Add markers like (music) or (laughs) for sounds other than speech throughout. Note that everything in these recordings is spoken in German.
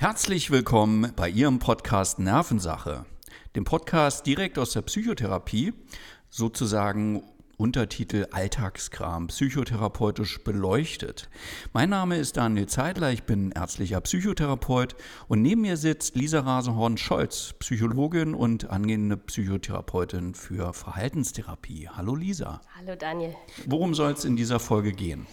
Herzlich willkommen bei Ihrem Podcast Nervensache, dem Podcast direkt aus der Psychotherapie, sozusagen Untertitel Alltagskram, psychotherapeutisch beleuchtet. Mein Name ist Daniel Zeidler, ich bin ärztlicher Psychotherapeut und neben mir sitzt Lisa Rasenhorn-Scholz, Psychologin und angehende Psychotherapeutin für Verhaltenstherapie. Hallo Lisa. Hallo Daniel. Worum soll es in dieser Folge gehen?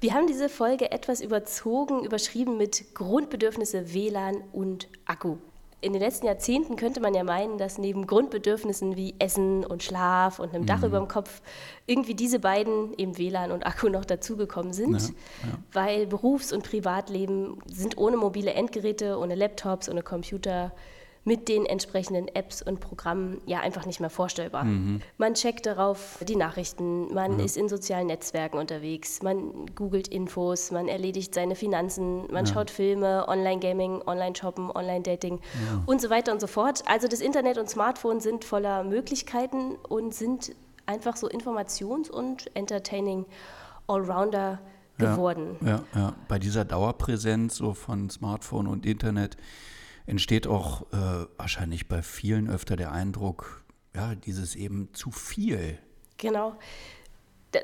Wir haben diese Folge etwas überzogen, überschrieben mit Grundbedürfnisse WLAN und Akku in den letzten Jahrzehnten könnte man ja meinen, dass neben Grundbedürfnissen wie Essen und Schlaf und einem Dach mhm. über dem Kopf irgendwie diese beiden, eben WLAN und Akku, noch dazugekommen sind. Ja, ja. Weil Berufs- und Privatleben sind ohne mobile Endgeräte, ohne Laptops, ohne Computer mit den entsprechenden Apps und Programmen ja einfach nicht mehr vorstellbar. Mhm. Man checkt darauf die Nachrichten, man mhm. ist in sozialen Netzwerken unterwegs, man googelt Infos, man erledigt seine Finanzen, man ja. schaut Filme, Online-Gaming, Online-Shoppen, Online-Dating ja. und so weiter und so fort. Also das Internet und Smartphone sind voller Möglichkeiten und sind einfach so Informations- und Entertaining Allrounder geworden. Ja, ja, ja. Bei dieser Dauerpräsenz so von Smartphone und Internet entsteht auch äh, wahrscheinlich bei vielen öfter der Eindruck, ja, dieses eben zu viel. Genau.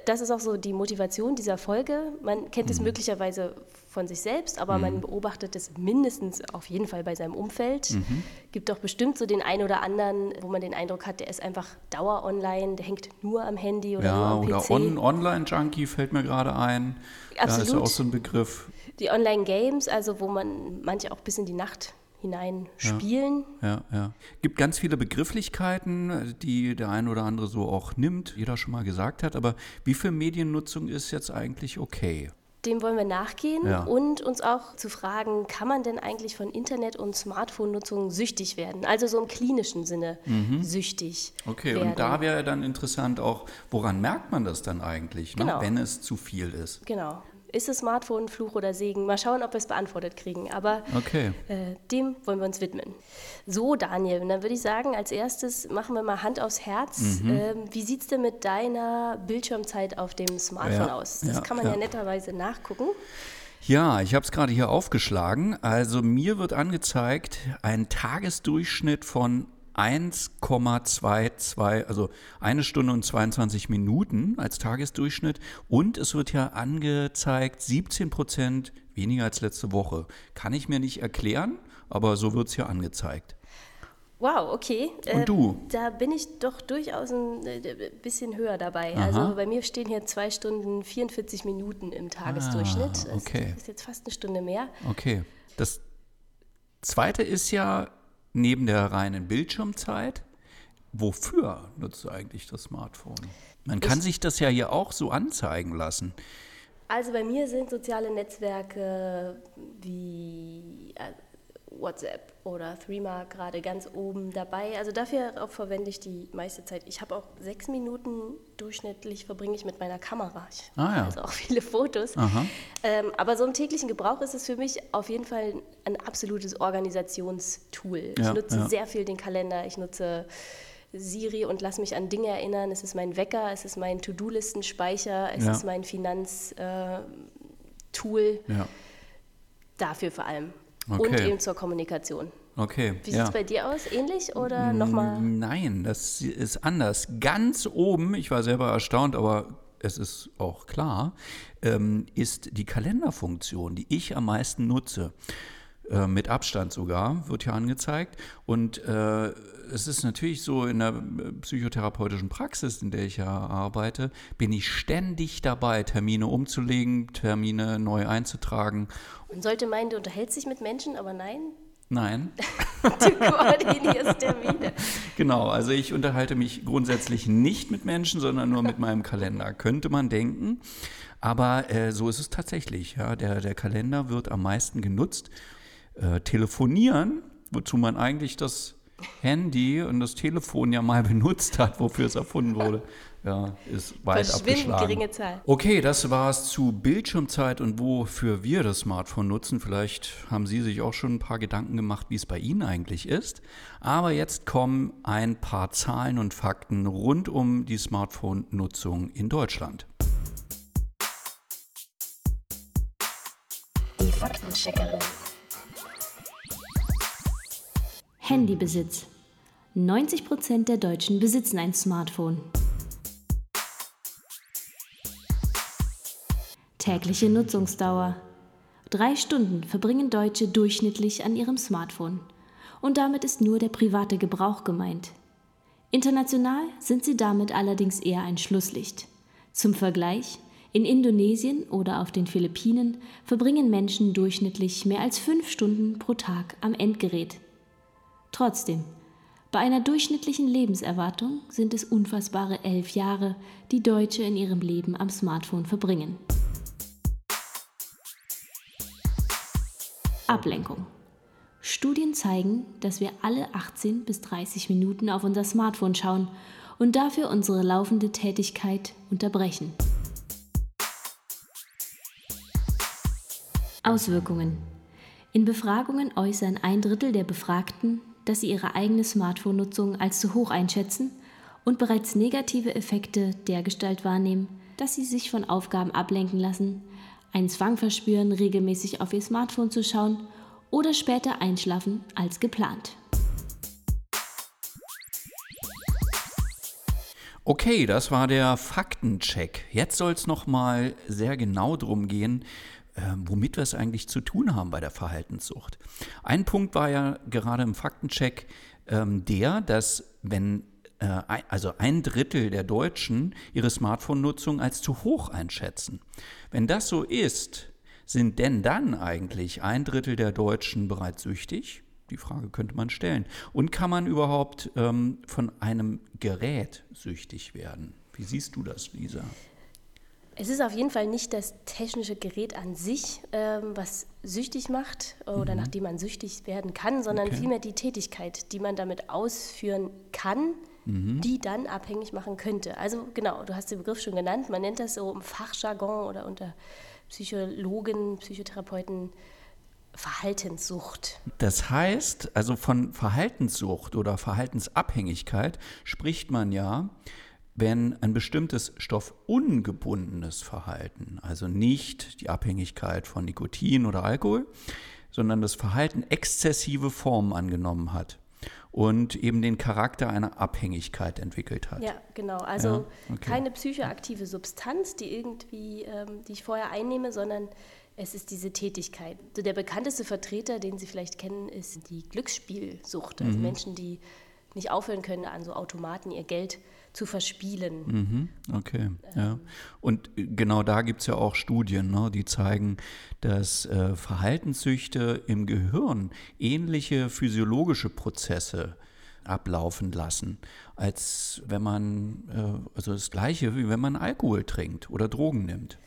Das ist auch so die Motivation dieser Folge. Man kennt es mhm. möglicherweise von sich selbst, aber mhm. man beobachtet es mindestens auf jeden Fall bei seinem Umfeld. Mhm. Gibt doch bestimmt so den einen oder anderen, wo man den Eindruck hat, der ist einfach dauer online, der hängt nur am Handy oder ja, nur am oder PC. Oder on Online-Junkie fällt mir gerade ein. Absolut. Ja, ist ja auch so ein Begriff. Die Online-Games, also wo man manche auch bis in die Nacht hinein spielen. Ja, ja, ja. Gibt ganz viele Begrifflichkeiten, die der eine oder andere so auch nimmt, jeder schon mal gesagt hat. Aber wie viel Mediennutzung ist jetzt eigentlich okay? Dem wollen wir nachgehen ja. und uns auch zu fragen, kann man denn eigentlich von Internet- und Smartphone-Nutzung süchtig werden? Also so im klinischen Sinne mhm. süchtig. Okay, werden. und da wäre dann interessant auch, woran merkt man das dann eigentlich, ne, genau. wenn es zu viel ist? Genau. Ist das Smartphone Fluch oder Segen? Mal schauen, ob wir es beantwortet kriegen. Aber okay. äh, dem wollen wir uns widmen. So, Daniel, dann würde ich sagen, als erstes machen wir mal Hand aufs Herz. Mhm. Ähm, wie sieht es denn mit deiner Bildschirmzeit auf dem Smartphone ja, aus? Das ja, kann man ja, ja netterweise nachgucken. Ja, ich habe es gerade hier aufgeschlagen. Also mir wird angezeigt ein Tagesdurchschnitt von 1,22, also eine Stunde und 22 Minuten als Tagesdurchschnitt. Und es wird ja angezeigt 17 Prozent weniger als letzte Woche. Kann ich mir nicht erklären, aber so wird es ja angezeigt. Wow, okay. Und äh, du? Da bin ich doch durchaus ein äh, bisschen höher dabei. Aha. Also bei mir stehen hier zwei Stunden 44 Minuten im Tagesdurchschnitt. Ah, okay. Das ist jetzt fast eine Stunde mehr. Okay. Das zweite ist ja neben der reinen Bildschirmzeit, wofür nutzt du eigentlich das Smartphone? Man kann ich, sich das ja hier auch so anzeigen lassen. Also bei mir sind soziale Netzwerke wie WhatsApp oder Threema gerade ganz oben dabei. Also dafür verwende ich die meiste Zeit. Ich habe auch sechs Minuten durchschnittlich verbringe ich mit meiner Kamera. Ich ah, ja. also auch viele Fotos. Ähm, aber so im täglichen Gebrauch ist es für mich auf jeden Fall ein absolutes Organisationstool. Ja, ich nutze ja. sehr viel den Kalender. Ich nutze Siri und lass mich an Dinge erinnern. Es ist mein Wecker, es ist mein To-Do-Listenspeicher, es ist mein Finanztool. Äh, Dafür vor allem. Okay. Und eben zur Kommunikation. Okay. Wie sieht es ja. bei dir aus? Ähnlich oder nochmal? Nein, das ist anders. Ganz oben, ich war selber erstaunt, aber es ist auch klar, ähm, ist die Kalenderfunktion, die ich am meisten nutze. Äh, mit Abstand sogar, wird hier angezeigt. Und äh, es ist natürlich so in der psychotherapeutischen Praxis, in der ich ja arbeite, bin ich ständig dabei, Termine umzulegen, Termine neu einzutragen. Man sollte meinen, du unterhältst dich mit Menschen, aber nein. Nein. (laughs) du koordinierst Termine. Genau, also ich unterhalte mich grundsätzlich nicht mit Menschen, sondern nur mit meinem Kalender, könnte man denken. Aber äh, so ist es tatsächlich. Ja. Der, der Kalender wird am meisten genutzt äh, telefonieren, wozu man eigentlich das Handy und das Telefon ja mal (laughs) benutzt hat, wofür es erfunden wurde, ja, ist weit abgeschlagen. geringe Zahl. Okay, das war es zu Bildschirmzeit und wofür wir das Smartphone nutzen. Vielleicht haben Sie sich auch schon ein paar Gedanken gemacht, wie es bei Ihnen eigentlich ist. Aber jetzt kommen ein paar Zahlen und Fakten rund um die Smartphone-Nutzung in Deutschland. Die Faktencheckerin. Handybesitz. 90 Prozent der Deutschen besitzen ein Smartphone. Tägliche Nutzungsdauer. Drei Stunden verbringen Deutsche durchschnittlich an ihrem Smartphone. Und damit ist nur der private Gebrauch gemeint. International sind sie damit allerdings eher ein Schlusslicht. Zum Vergleich, in Indonesien oder auf den Philippinen verbringen Menschen durchschnittlich mehr als fünf Stunden pro Tag am Endgerät. Trotzdem, bei einer durchschnittlichen Lebenserwartung sind es unfassbare elf Jahre, die Deutsche in ihrem Leben am Smartphone verbringen. Ablenkung. Studien zeigen, dass wir alle 18 bis 30 Minuten auf unser Smartphone schauen und dafür unsere laufende Tätigkeit unterbrechen. Auswirkungen. In Befragungen äußern ein Drittel der Befragten, dass sie ihre eigene Smartphone-Nutzung als zu hoch einschätzen und bereits negative Effekte dergestalt wahrnehmen, dass sie sich von Aufgaben ablenken lassen, einen Zwang verspüren, regelmäßig auf ihr Smartphone zu schauen oder später einschlafen als geplant. Okay, das war der Faktencheck. Jetzt soll es nochmal sehr genau darum gehen, womit wir es eigentlich zu tun haben bei der Verhaltenssucht. Ein Punkt war ja gerade im Faktencheck ähm, der, dass wenn äh, also ein Drittel der Deutschen ihre Smartphone-Nutzung als zu hoch einschätzen. Wenn das so ist, sind denn dann eigentlich ein Drittel der Deutschen bereits süchtig? Die Frage könnte man stellen. Und kann man überhaupt ähm, von einem Gerät süchtig werden? Wie siehst du das, Lisa? Es ist auf jeden Fall nicht das technische Gerät an sich, ähm, was süchtig macht oder mhm. nach dem man süchtig werden kann, sondern okay. vielmehr die Tätigkeit, die man damit ausführen kann, mhm. die dann abhängig machen könnte. Also genau, du hast den Begriff schon genannt, man nennt das so im Fachjargon oder unter Psychologen, Psychotherapeuten Verhaltenssucht. Das heißt, also von Verhaltenssucht oder Verhaltensabhängigkeit spricht man ja, wenn ein bestimmtes stoffungebundenes Verhalten, also nicht die Abhängigkeit von Nikotin oder Alkohol, sondern das Verhalten exzessive Formen angenommen hat und eben den Charakter einer Abhängigkeit entwickelt hat. Ja, genau. Also ja? Okay. keine psychoaktive Substanz, die irgendwie, ähm, die ich vorher einnehme, sondern es ist diese Tätigkeit. Der bekannteste Vertreter, den Sie vielleicht kennen, ist die Glücksspielsucht. Also mhm. Menschen, die nicht aufhören können, an so Automaten ihr Geld zu verspielen. Mhm, okay, ähm. ja. Und genau da gibt es ja auch Studien, ne, die zeigen, dass äh, Verhaltenssüchte im Gehirn ähnliche physiologische Prozesse ablaufen lassen, als wenn man, äh, also das gleiche, wie wenn man Alkohol trinkt oder Drogen nimmt.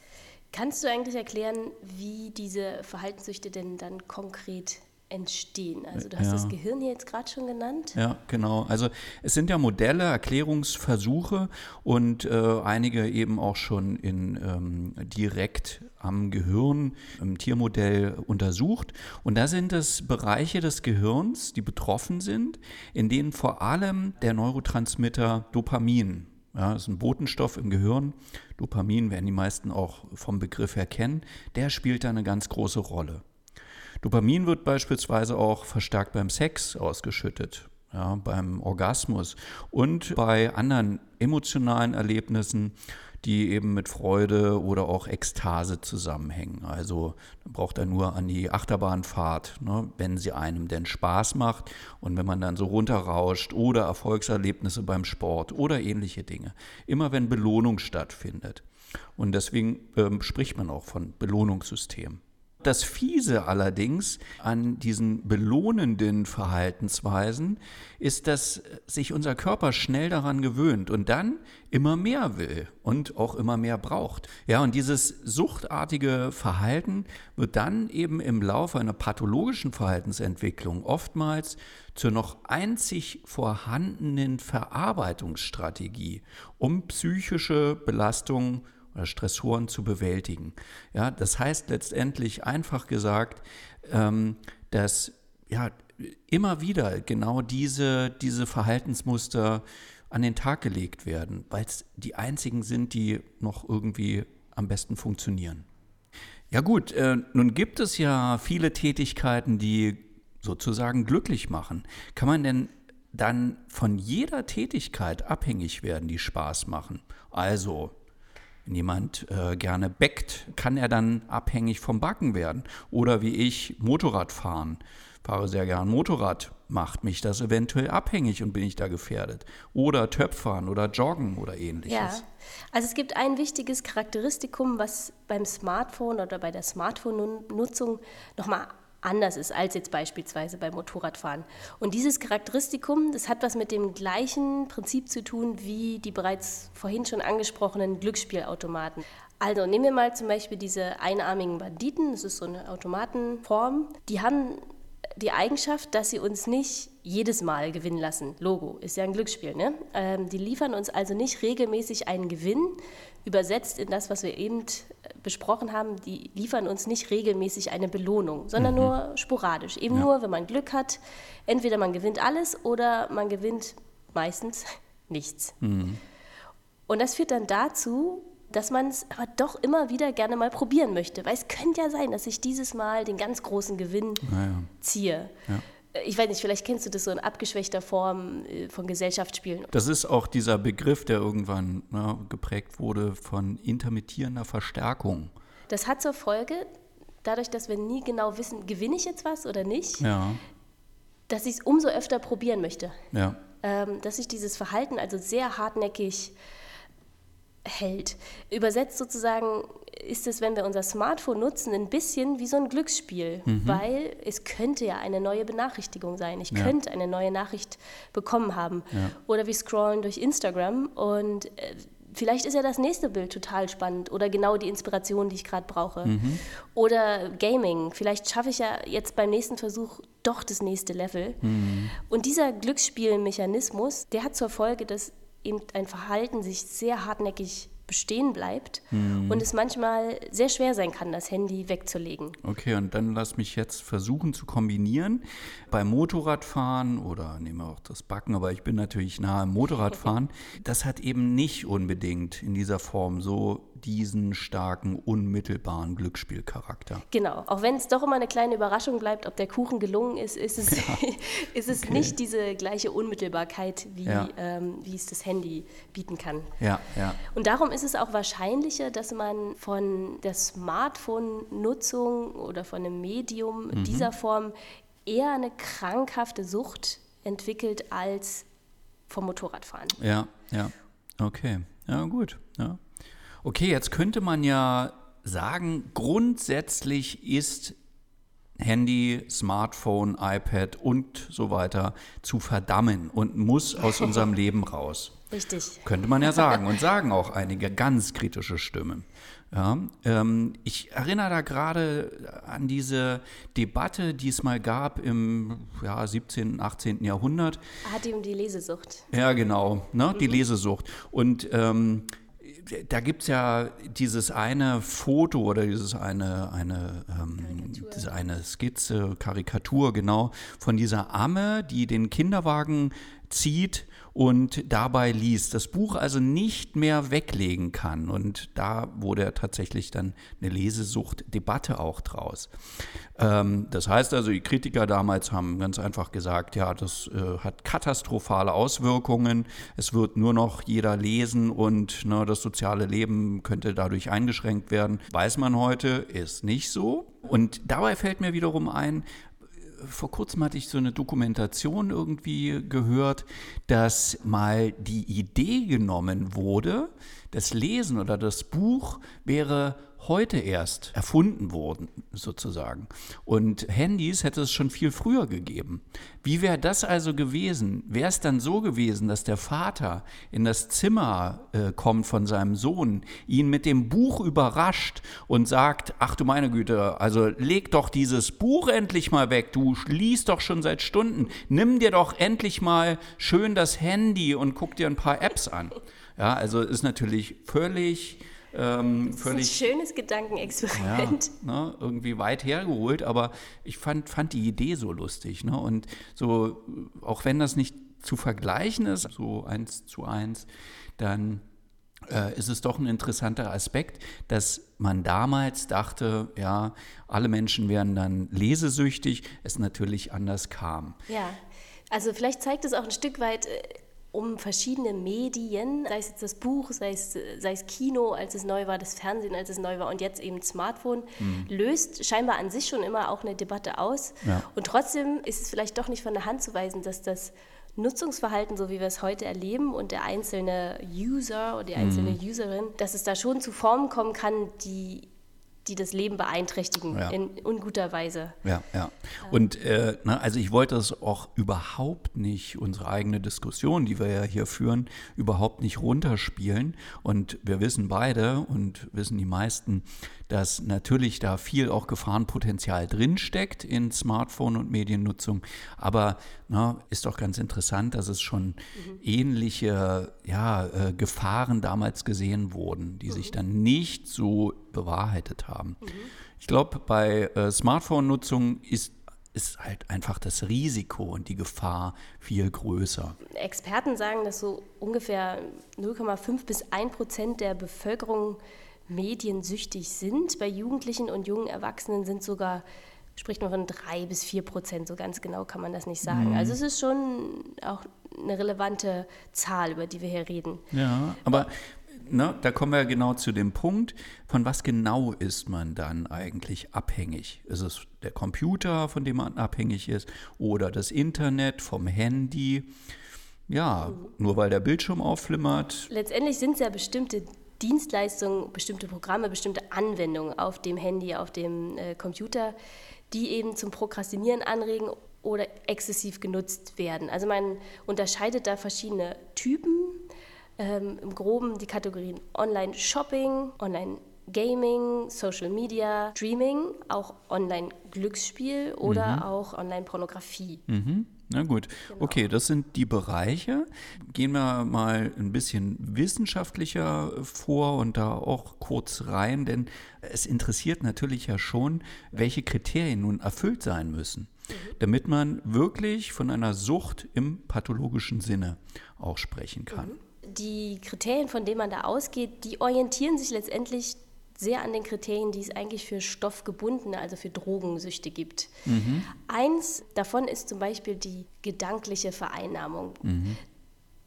Kannst du eigentlich erklären, wie diese Verhaltenssüchte denn dann konkret entstehen? Also du hast ja. das Gehirn hier jetzt gerade schon genannt. Ja, genau. Also es sind ja Modelle, Erklärungsversuche und äh, einige eben auch schon in, ähm, direkt am Gehirn im Tiermodell untersucht. Und da sind es Bereiche des Gehirns, die betroffen sind, in denen vor allem der Neurotransmitter Dopamin ja, ist ein Botenstoff im Gehirn. Dopamin werden die meisten auch vom Begriff her kennen. Der spielt da eine ganz große Rolle. Dopamin wird beispielsweise auch verstärkt beim Sex ausgeschüttet, ja, beim Orgasmus und bei anderen emotionalen Erlebnissen, die eben mit Freude oder auch Ekstase zusammenhängen. Also braucht er nur an die Achterbahnfahrt, ne, wenn sie einem denn Spaß macht und wenn man dann so runterrauscht oder Erfolgserlebnisse beim Sport oder ähnliche Dinge. Immer wenn Belohnung stattfindet. Und deswegen ähm, spricht man auch von Belohnungssystem. Das Fiese allerdings an diesen belohnenden Verhaltensweisen ist, dass sich unser Körper schnell daran gewöhnt und dann immer mehr will und auch immer mehr braucht. Ja, und dieses suchtartige Verhalten wird dann eben im Laufe einer pathologischen Verhaltensentwicklung oftmals zur noch einzig vorhandenen Verarbeitungsstrategie, um psychische Belastungen Stressoren zu bewältigen. Ja, das heißt letztendlich einfach gesagt, ähm, dass ja, immer wieder genau diese, diese Verhaltensmuster an den Tag gelegt werden, weil es die einzigen sind, die noch irgendwie am besten funktionieren. Ja gut, äh, nun gibt es ja viele Tätigkeiten, die sozusagen glücklich machen. Kann man denn dann von jeder Tätigkeit abhängig werden, die Spaß machen? Also, wenn jemand äh, gerne bäckt, kann er dann abhängig vom Backen werden. Oder wie ich Motorrad fahren. Fahre sehr gern Motorrad. Macht mich das eventuell abhängig und bin ich da gefährdet? Oder Töpfern oder Joggen oder ähnliches. Ja, also es gibt ein wichtiges Charakteristikum, was beim Smartphone oder bei der Smartphone-Nutzung nochmal anders ist als jetzt beispielsweise beim Motorradfahren. Und dieses Charakteristikum, das hat was mit dem gleichen Prinzip zu tun wie die bereits vorhin schon angesprochenen Glücksspielautomaten. Also nehmen wir mal zum Beispiel diese einarmigen Banditen, das ist so eine Automatenform, die haben die Eigenschaft, dass sie uns nicht jedes Mal gewinnen lassen. Logo ist ja ein Glücksspiel. Ne? Ähm, die liefern uns also nicht regelmäßig einen Gewinn, übersetzt in das, was wir eben äh, besprochen haben. Die liefern uns nicht regelmäßig eine Belohnung, sondern mhm. nur sporadisch. Eben ja. nur, wenn man Glück hat. Entweder man gewinnt alles oder man gewinnt meistens (laughs) nichts. Mhm. Und das führt dann dazu, dass man es aber doch immer wieder gerne mal probieren möchte. Weil es könnte ja sein, dass ich dieses Mal den ganz großen Gewinn ja. ziehe. Ja. Ich weiß nicht, vielleicht kennst du das so in abgeschwächter Form äh, von Gesellschaftsspielen. Das ist auch dieser Begriff, der irgendwann ja, geprägt wurde von intermittierender Verstärkung. Das hat zur Folge, dadurch, dass wir nie genau wissen, gewinne ich jetzt was oder nicht, ja. dass ich es umso öfter probieren möchte. Ja. Ähm, dass ich dieses Verhalten also sehr hartnäckig hält. Übersetzt sozusagen ist es, wenn wir unser Smartphone nutzen, ein bisschen wie so ein Glücksspiel, mhm. weil es könnte ja eine neue Benachrichtigung sein. Ich ja. könnte eine neue Nachricht bekommen haben. Ja. Oder wir scrollen durch Instagram und äh, vielleicht ist ja das nächste Bild total spannend oder genau die Inspiration, die ich gerade brauche. Mhm. Oder Gaming. Vielleicht schaffe ich ja jetzt beim nächsten Versuch doch das nächste Level. Mhm. Und dieser Glücksspielmechanismus, der hat zur Folge, dass eben ein Verhalten sich sehr hartnäckig bestehen bleibt mhm. und es manchmal sehr schwer sein kann, das Handy wegzulegen. Okay, und dann lass mich jetzt versuchen zu kombinieren. Beim Motorradfahren oder nehmen wir auch das Backen, aber ich bin natürlich nahe am Motorradfahren, (laughs) das hat eben nicht unbedingt in dieser Form so diesen starken, unmittelbaren Glücksspielcharakter. Genau, auch wenn es doch immer eine kleine Überraschung bleibt, ob der Kuchen gelungen ist, ist es, ja. (laughs) ist es okay. nicht diese gleiche Unmittelbarkeit, wie, ja. ähm, wie es das Handy bieten kann. Ja, ja. Und darum ist es auch wahrscheinlicher, dass man von der Smartphone-Nutzung oder von einem Medium mhm. dieser Form eher eine krankhafte Sucht entwickelt als vom Motorradfahren. Ja, ja. Okay. Ja, gut. Ja. Okay, jetzt könnte man ja sagen, grundsätzlich ist Handy, Smartphone, iPad und so weiter zu verdammen und muss aus unserem (laughs) Leben raus. Richtig. Könnte man ja sagen und sagen auch einige ganz kritische Stimmen. Ja, ähm, ich erinnere da gerade an diese Debatte, die es mal gab im ja, 17., 18. Jahrhundert. Hat ihm die Lesesucht. Ja, genau, ne, die mhm. Lesesucht. Und ähm, da gibt es ja dieses eine Foto oder dieses eine, eine, ähm, diese eine Skizze, Karikatur, genau, von dieser Amme, die den Kinderwagen zieht und dabei liest, das Buch also nicht mehr weglegen kann. Und da wurde tatsächlich dann eine Lesesucht-Debatte auch draus. Ähm, das heißt also, die Kritiker damals haben ganz einfach gesagt, ja, das äh, hat katastrophale Auswirkungen. Es wird nur noch jeder lesen und ne, das soziale Leben könnte dadurch eingeschränkt werden. Weiß man heute, ist nicht so. Und dabei fällt mir wiederum ein, vor kurzem hatte ich so eine Dokumentation irgendwie gehört, dass mal die Idee genommen wurde, das Lesen oder das Buch wäre heute erst erfunden worden, sozusagen. Und Handys hätte es schon viel früher gegeben. Wie wäre das also gewesen? Wäre es dann so gewesen, dass der Vater in das Zimmer äh, kommt von seinem Sohn, ihn mit dem Buch überrascht und sagt, ach du meine Güte, also leg doch dieses Buch endlich mal weg, du liest doch schon seit Stunden, nimm dir doch endlich mal schön das Handy und guck dir ein paar Apps an. Ja, also ist natürlich völlig ähm, das völlig, ist ein schönes Gedankenexperiment. Ja, ne, irgendwie weit hergeholt, aber ich fand, fand die Idee so lustig. Ne? Und so, auch wenn das nicht zu vergleichen ist, so eins zu eins, dann äh, ist es doch ein interessanter Aspekt, dass man damals dachte, ja, alle Menschen wären dann lesesüchtig, es natürlich anders kam. Ja, also vielleicht zeigt es auch ein Stück weit äh, um verschiedene Medien, sei es jetzt das Buch, sei es, sei es Kino, als es neu war, das Fernsehen, als es neu war und jetzt eben Smartphone, mhm. löst scheinbar an sich schon immer auch eine Debatte aus. Ja. Und trotzdem ist es vielleicht doch nicht von der Hand zu weisen, dass das Nutzungsverhalten, so wie wir es heute erleben, und der einzelne User oder die einzelne mhm. Userin, dass es da schon zu Formen kommen kann, die die das Leben beeinträchtigen ja. in unguter Weise. Ja, ja. Und äh, na, also ich wollte das auch überhaupt nicht, unsere eigene Diskussion, die wir ja hier führen, überhaupt nicht runterspielen. Und wir wissen beide und wissen die meisten, dass natürlich da viel auch Gefahrenpotenzial drinsteckt in Smartphone und Mediennutzung. Aber na, ist doch ganz interessant, dass es schon mhm. ähnliche ja, äh, Gefahren damals gesehen wurden, die mhm. sich dann nicht so bewahrheitet haben. Mhm. Ich glaube, bei äh, Smartphone-Nutzung ist ist halt einfach das Risiko und die Gefahr viel größer. Experten sagen, dass so ungefähr 0,5 bis 1 Prozent der Bevölkerung mediensüchtig sind. Bei Jugendlichen und jungen Erwachsenen sind sogar, spricht man von drei bis vier Prozent, so ganz genau kann man das nicht sagen. Mhm. Also es ist schon auch eine relevante Zahl, über die wir hier reden. Ja, aber ne, da kommen wir genau zu dem Punkt, von was genau ist man dann eigentlich abhängig? Ist es der Computer, von dem man abhängig ist, oder das Internet vom Handy? Ja, mhm. nur weil der Bildschirm aufflimmert. Letztendlich sind es ja bestimmte Dienstleistungen, bestimmte Programme, bestimmte Anwendungen auf dem Handy, auf dem äh, Computer, die eben zum Prokrastinieren anregen oder exzessiv genutzt werden. Also man unterscheidet da verschiedene Typen. Ähm, Im groben die Kategorien Online-Shopping, Online-Gaming, Social Media, Streaming, auch Online-Glücksspiel oder mhm. auch Online-Pornografie. Mhm. Na gut, genau. okay, das sind die Bereiche. Gehen wir mal ein bisschen wissenschaftlicher vor und da auch kurz rein, denn es interessiert natürlich ja schon, welche Kriterien nun erfüllt sein müssen, mhm. damit man wirklich von einer Sucht im pathologischen Sinne auch sprechen kann. Mhm. Die Kriterien, von denen man da ausgeht, die orientieren sich letztendlich sehr an den Kriterien, die es eigentlich für stoffgebundene, also für Drogensüchte gibt. Mhm. Eins davon ist zum Beispiel die gedankliche Vereinnahmung. Mhm.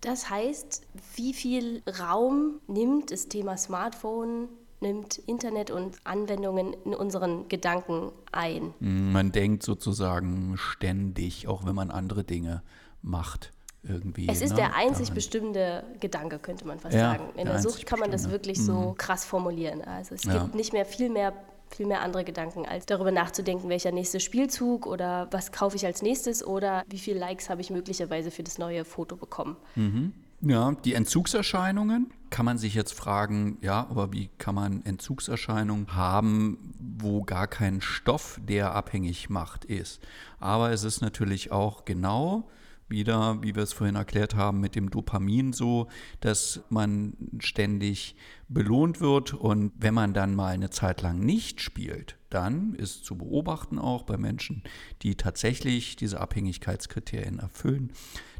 Das heißt, wie viel Raum nimmt das Thema Smartphone, nimmt Internet und Anwendungen in unseren Gedanken ein? Man denkt sozusagen ständig, auch wenn man andere Dinge macht irgendwie. Es ist ne, der einzig daran. bestimmende Gedanke, könnte man fast ja, sagen. In der, der Sucht kann man das wirklich mhm. so krass formulieren. Also es ja. gibt nicht mehr viel mehr viel mehr andere Gedanken, als darüber nachzudenken, welcher nächste Spielzug oder was kaufe ich als nächstes oder wie viele Likes habe ich möglicherweise für das neue Foto bekommen. Mhm. Ja, die Entzugserscheinungen kann man sich jetzt fragen, ja, aber wie kann man Entzugserscheinungen haben, wo gar kein Stoff, der abhängig macht, ist? Aber es ist natürlich auch genau wieder, wie wir es vorhin erklärt haben, mit dem Dopamin so, dass man ständig belohnt wird und wenn man dann mal eine Zeit lang nicht spielt, dann ist zu beobachten auch bei Menschen, die tatsächlich diese Abhängigkeitskriterien erfüllen,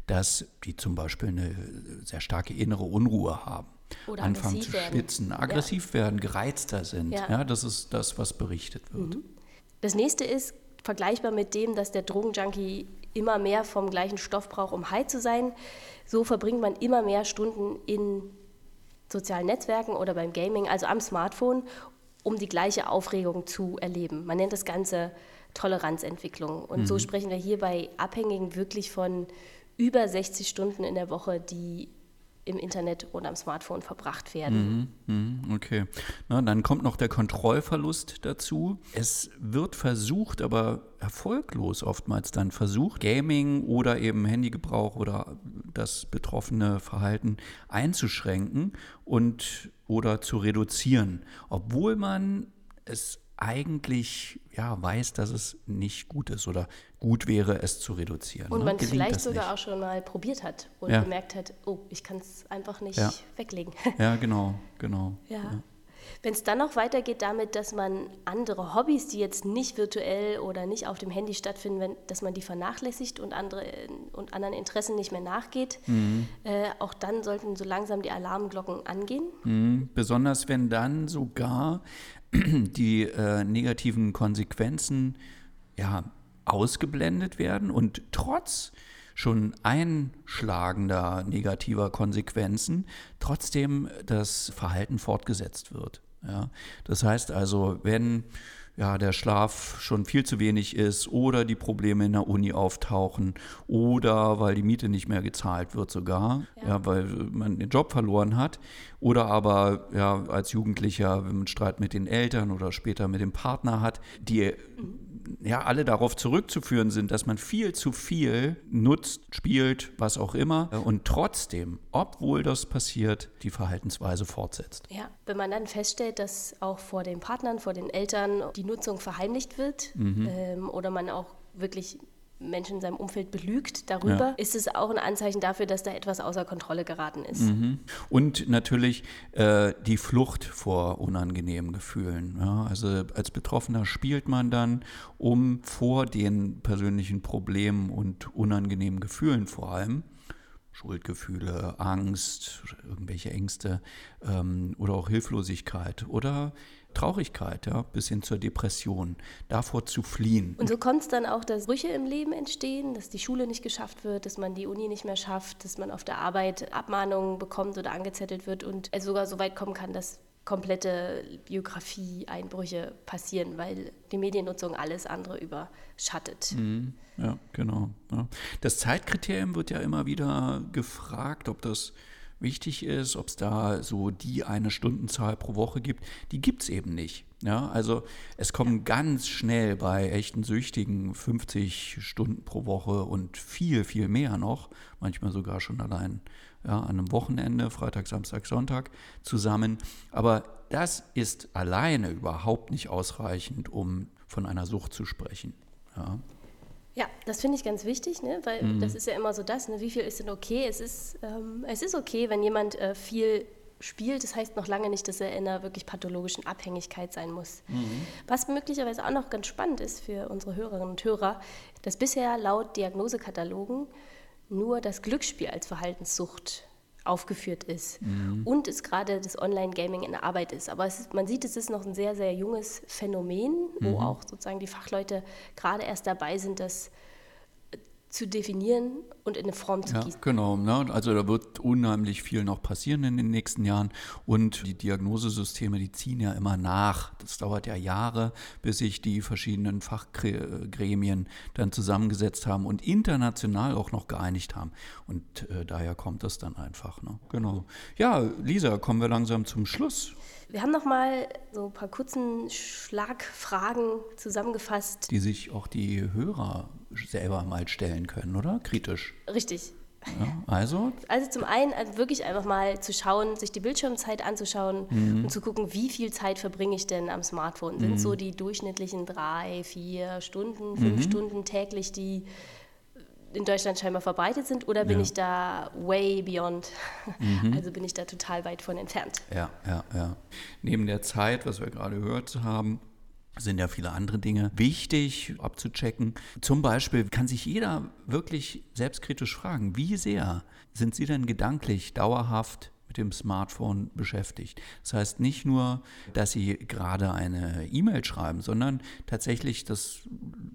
dass die zum Beispiel eine sehr starke innere Unruhe haben. Oder anfangen zu schwitzen, werden. aggressiv ja. werden, gereizter sind. Ja. ja. das ist das, was berichtet wird. Mhm. Das nächste ist vergleichbar mit dem, dass der Drogenjunkie immer mehr vom gleichen Stoff braucht, um high zu sein. So verbringt man immer mehr Stunden in sozialen Netzwerken oder beim Gaming, also am Smartphone, um die gleiche Aufregung zu erleben. Man nennt das Ganze Toleranzentwicklung. Und mhm. so sprechen wir hier bei Abhängigen wirklich von über 60 Stunden in der Woche, die im Internet oder am Smartphone verbracht werden. Mhm, mhm, okay. Na, dann kommt noch der Kontrollverlust dazu. Es wird versucht, aber erfolglos oftmals dann versucht, Gaming oder eben Handygebrauch oder das betroffene Verhalten einzuschränken und oder zu reduzieren, obwohl man es eigentlich ja, weiß, dass es nicht gut ist oder gut wäre, es zu reduzieren. Und ne? man es vielleicht sogar nicht. auch schon mal probiert hat und ja. gemerkt hat, oh, ich kann es einfach nicht ja. weglegen. (laughs) Ja, genau, genau. Ja. ja. Wenn es dann noch weitergeht damit, dass man andere Hobbys, die jetzt nicht virtuell oder nicht auf dem Handy stattfinden, wenn, dass man die vernachlässigt und, andere, und anderen Interessen nicht mehr nachgeht, mhm. äh, auch dann sollten so langsam die Alarmglocken angehen. Mhm. Besonders wenn dann sogar (clears throat) die äh, negativen Konsequenzen ja, ausgeblendet werden und trotz schon einschlagender negativer Konsequenzen trotzdem das Verhalten fortgesetzt wird. Ja, das heißt also, wenn ja, der Schlaf schon viel zu wenig ist oder die Probleme in der Uni auftauchen oder weil die Miete nicht mehr gezahlt wird sogar, ja. ja weil man den Job verloren hat oder aber ja, als Jugendlicher, wenn man Streit mit den Eltern oder später mit dem Partner hat, die mhm ja alle darauf zurückzuführen sind, dass man viel zu viel nutzt, spielt, was auch immer und trotzdem, obwohl das passiert, die Verhaltensweise fortsetzt. Ja, wenn man dann feststellt, dass auch vor den Partnern, vor den Eltern die Nutzung verheimlicht wird mhm. ähm, oder man auch wirklich Menschen in seinem Umfeld belügt darüber, ja. ist es auch ein Anzeichen dafür, dass da etwas außer Kontrolle geraten ist. Mhm. Und natürlich äh, die Flucht vor unangenehmen Gefühlen. Ja? Also als Betroffener spielt man dann, um vor den persönlichen Problemen und unangenehmen Gefühlen vor allem Schuldgefühle, Angst, irgendwelche Ängste ähm, oder auch Hilflosigkeit oder Traurigkeit, ja, bis hin zur Depression, davor zu fliehen. Und so kommt es dann auch, dass Brüche im Leben entstehen, dass die Schule nicht geschafft wird, dass man die Uni nicht mehr schafft, dass man auf der Arbeit Abmahnungen bekommt oder angezettelt wird und es sogar so weit kommen kann, dass komplette Biografie-Einbrüche passieren, weil die Mediennutzung alles andere überschattet. Mhm. Ja, genau. Ja. Das Zeitkriterium wird ja immer wieder gefragt, ob das wichtig ist, ob es da so die eine Stundenzahl pro Woche gibt, die gibt es eben nicht. Ja, also es kommen ja. ganz schnell bei echten Süchtigen 50 Stunden pro Woche und viel, viel mehr noch, manchmal sogar schon allein ja, an einem Wochenende, Freitag, Samstag, Sonntag zusammen. Aber das ist alleine überhaupt nicht ausreichend, um von einer Sucht zu sprechen. Ja. Ja, das finde ich ganz wichtig, ne? weil mhm. das ist ja immer so das, ne? wie viel ist denn okay? Es ist, ähm, es ist okay, wenn jemand äh, viel spielt, das heißt noch lange nicht, dass er in einer wirklich pathologischen Abhängigkeit sein muss. Mhm. Was möglicherweise auch noch ganz spannend ist für unsere Hörerinnen und Hörer, dass bisher laut Diagnosekatalogen nur das Glücksspiel als Verhaltenssucht aufgeführt ist mhm. und es gerade das Online-Gaming in der Arbeit ist. Aber ist, man sieht, es ist noch ein sehr, sehr junges Phänomen, wo mhm. auch sozusagen die Fachleute gerade erst dabei sind, das zu definieren und in eine Form zu ja, gießen. Genau, ne? also da wird unheimlich viel noch passieren in den nächsten Jahren und die Diagnosesysteme, die ziehen ja immer nach. Das dauert ja Jahre, bis sich die verschiedenen Fachgremien dann zusammengesetzt haben und international auch noch geeinigt haben. Und äh, daher kommt das dann einfach. Ne? Genau. Ja, Lisa, kommen wir langsam zum Schluss. Wir haben noch mal so ein paar kurzen Schlagfragen zusammengefasst. Die sich auch die Hörer selber mal stellen können, oder? Kritisch. Richtig. Ja, also? Also zum einen also wirklich einfach mal zu schauen, sich die Bildschirmzeit anzuschauen mhm. und zu gucken, wie viel Zeit verbringe ich denn am Smartphone. Sind mhm. so die durchschnittlichen drei, vier Stunden, fünf mhm. Stunden täglich, die in Deutschland scheinbar verbreitet sind oder bin ja. ich da way beyond? Mhm. Also bin ich da total weit von entfernt. Ja, ja, ja. Neben der Zeit, was wir gerade gehört haben, sind ja viele andere Dinge wichtig abzuchecken. Zum Beispiel kann sich jeder wirklich selbstkritisch fragen, wie sehr sind Sie denn gedanklich dauerhaft mit dem Smartphone beschäftigt. Das heißt nicht nur, dass Sie gerade eine E-Mail schreiben, sondern tatsächlich, das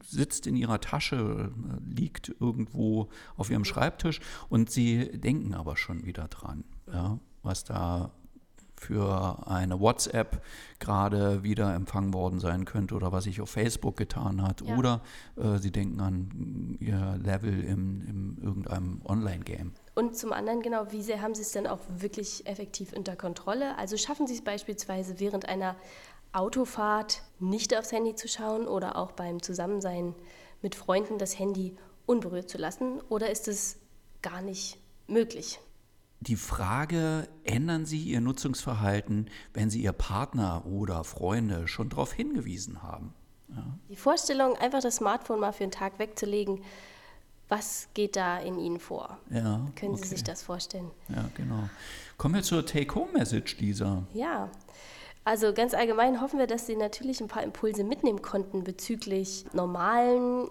sitzt in Ihrer Tasche, liegt irgendwo auf Ihrem Schreibtisch und Sie denken aber schon wieder dran, ja, was da für eine WhatsApp gerade wieder empfangen worden sein könnte oder was sich auf Facebook getan hat. Ja. Oder äh, sie denken an ihr Level im, in irgendeinem Online-Game. Und zum anderen, genau, wie sehr haben Sie es denn auch wirklich effektiv unter Kontrolle? Also schaffen Sie es beispielsweise während einer Autofahrt nicht aufs Handy zu schauen oder auch beim Zusammensein mit Freunden das Handy unberührt zu lassen? Oder ist es gar nicht möglich? Die Frage, ändern Sie Ihr Nutzungsverhalten, wenn Sie Ihr Partner oder Freunde schon darauf hingewiesen haben? Ja. Die Vorstellung, einfach das Smartphone mal für einen Tag wegzulegen, was geht da in Ihnen vor? Ja, Können okay. Sie sich das vorstellen? Ja, genau. Kommen wir zur Take-Home-Message, Lisa. Ja, Also ganz allgemein hoffen wir, dass Sie natürlich ein paar Impulse mitnehmen konnten bezüglich normalen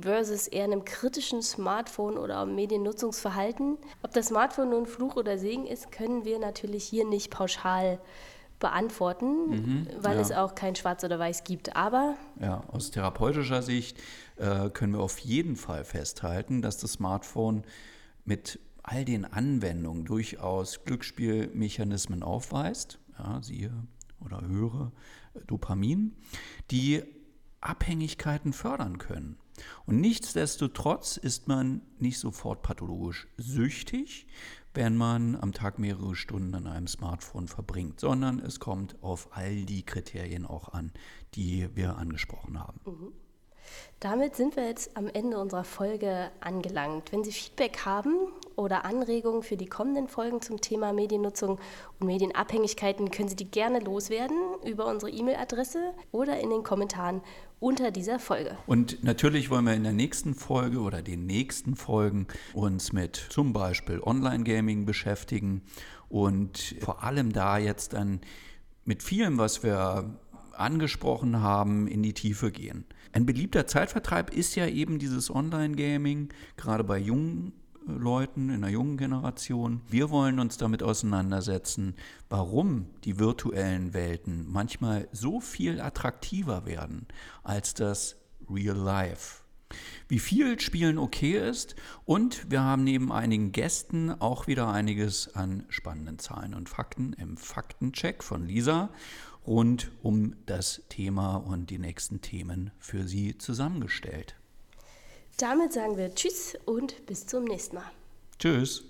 versus eher einem kritischen Smartphone oder Mediennutzungsverhalten. Ob das Smartphone nun Fluch oder Segen ist, können wir natürlich hier nicht pauschal beantworten, mhm, weil ja. es auch kein Schwarz oder Weiß gibt. Aber ja, aus therapeutischer Sicht äh, können wir auf jeden Fall festhalten, dass das Smartphone mit all den Anwendungen durchaus Glücksspielmechanismen aufweist ja, siehe oder höre Dopamin, die Abhängigkeiten fördern können. Und nichtsdestotrotz ist man nicht sofort pathologisch süchtig, wenn man am Tag mehrere Stunden an einem Smartphone verbringt, sondern es kommt auf all die Kriterien auch an, die wir angesprochen haben. Mhm. Damit sind wir jetzt am Ende unserer Folge angelangt. Wenn Sie Feedback haben oder Anregungen für die kommenden Folgen zum Thema Mediennutzung und Medienabhängigkeiten, können Sie die gerne loswerden über unsere E-Mail-Adresse oder in den Kommentaren unter dieser Folge. Und natürlich wollen wir in der nächsten Folge oder den nächsten Folgen uns mit zum Beispiel Online-Gaming beschäftigen und vor allem da jetzt dann mit vielem, was wir angesprochen haben, in die Tiefe gehen. Ein beliebter Zeitvertreib ist ja eben dieses Online-Gaming, gerade bei jungen Leuten in der jungen Generation. Wir wollen uns damit auseinandersetzen, warum die virtuellen Welten manchmal so viel attraktiver werden als das Real Life. Wie viel Spielen okay ist und wir haben neben einigen Gästen auch wieder einiges an spannenden Zahlen und Fakten im Faktencheck von Lisa rund um das Thema und die nächsten Themen für Sie zusammengestellt. Damit sagen wir Tschüss und bis zum nächsten Mal. Tschüss.